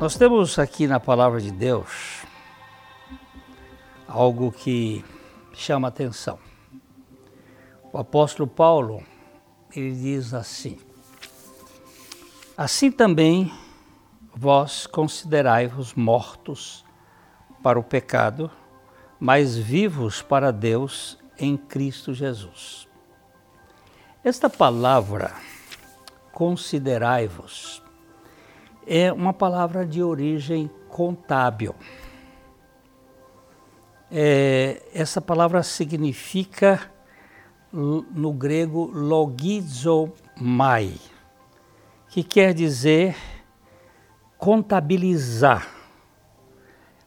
Nós temos aqui na palavra de Deus algo que chama atenção. O apóstolo Paulo, ele diz assim: Assim também vós considerai-vos mortos para o pecado, mas vivos para Deus em Cristo Jesus. Esta palavra, considerai-vos, é uma palavra de origem contábil. É, essa palavra significa no grego logizomai, que quer dizer contabilizar.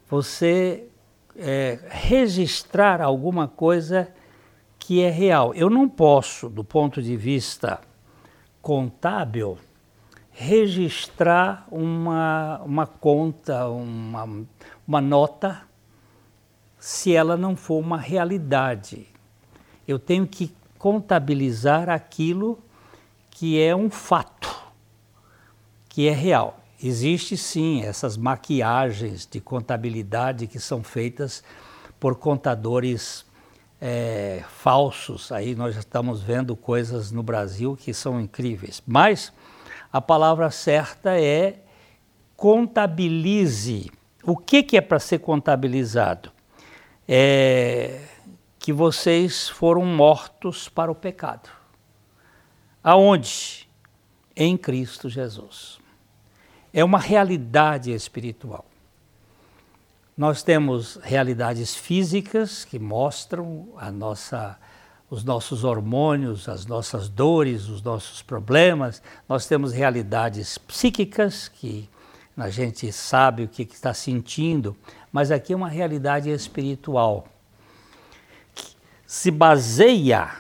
Você é, registrar alguma coisa que é real. Eu não posso, do ponto de vista contábil, registrar uma, uma conta, uma, uma nota, se ela não for uma realidade. Eu tenho que contabilizar aquilo que é um fato, que é real. Existe sim essas maquiagens de contabilidade que são feitas por contadores é, falsos. Aí nós já estamos vendo coisas no Brasil que são incríveis. Mas a palavra certa é contabilize. O que, que é para ser contabilizado? É que vocês foram mortos para o pecado. Aonde? Em Cristo Jesus é uma realidade espiritual. Nós temos realidades físicas que mostram a nossa, os nossos hormônios, as nossas dores, os nossos problemas. Nós temos realidades psíquicas que a gente sabe o que está sentindo, mas aqui é uma realidade espiritual que se baseia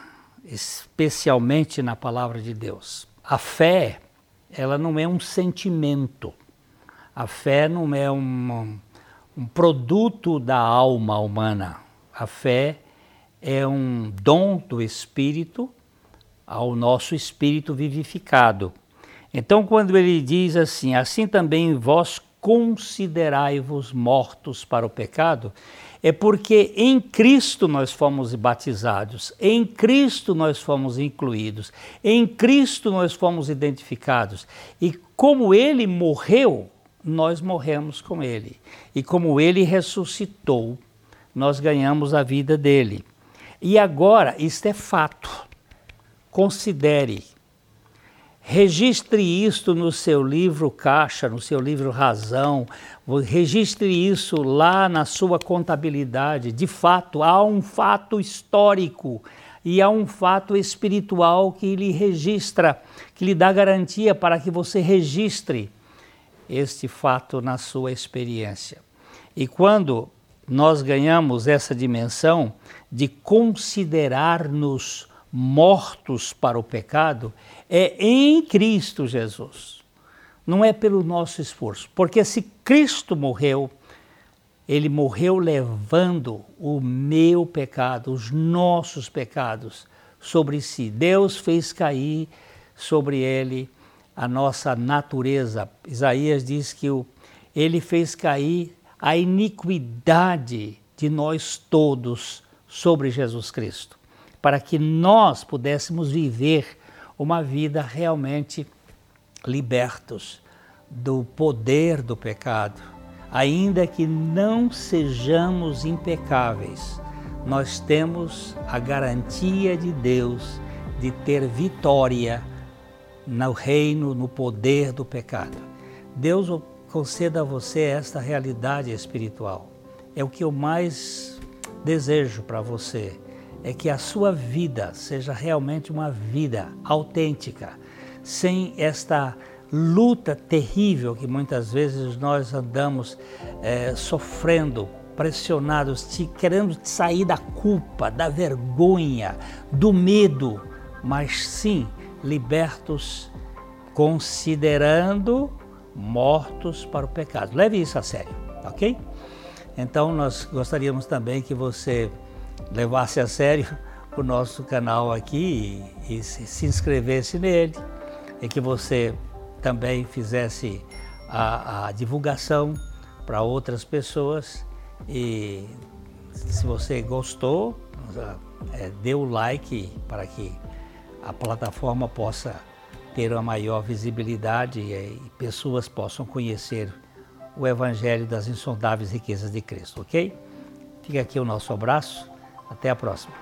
especialmente na palavra de Deus. A fé ela não é um sentimento. A fé não é um, um produto da alma humana. A fé é um dom do Espírito ao nosso espírito vivificado. Então, quando ele diz assim, assim também vós considerai-vos mortos para o pecado, é porque em Cristo nós fomos batizados, em Cristo nós fomos incluídos, em Cristo nós fomos identificados. E como ele morreu, nós morremos com ele. E como ele ressuscitou, nós ganhamos a vida dele. E agora, isto é fato. Considere Registre isto no seu livro Caixa, no seu livro Razão, registre isso lá na sua contabilidade. De fato, há um fato histórico e há um fato espiritual que lhe registra, que lhe dá garantia para que você registre este fato na sua experiência. E quando nós ganhamos essa dimensão de considerar-nos mortos para o pecado é em Cristo Jesus. Não é pelo nosso esforço. Porque se Cristo morreu, ele morreu levando o meu pecado, os nossos pecados sobre si. Deus fez cair sobre ele a nossa natureza. Isaías diz que o, ele fez cair a iniquidade de nós todos sobre Jesus Cristo para que nós pudéssemos viver uma vida realmente libertos do poder do pecado. Ainda que não sejamos impecáveis, nós temos a garantia de Deus de ter vitória no reino, no poder do pecado. Deus conceda a você esta realidade espiritual. É o que eu mais desejo para você é que a sua vida seja realmente uma vida autêntica, sem esta luta terrível que muitas vezes nós andamos é, sofrendo, pressionados, te, querendo sair da culpa, da vergonha, do medo, mas sim libertos, considerando mortos para o pecado. Leve isso a sério, ok? Então nós gostaríamos também que você levasse a sério o nosso canal aqui e, e se, se inscrevesse nele e que você também fizesse a, a divulgação para outras pessoas e se você gostou, é, dê o like para que a plataforma possa ter uma maior visibilidade e, e pessoas possam conhecer o Evangelho das insondáveis riquezas de Cristo, ok? Fica aqui o nosso abraço, até a próxima.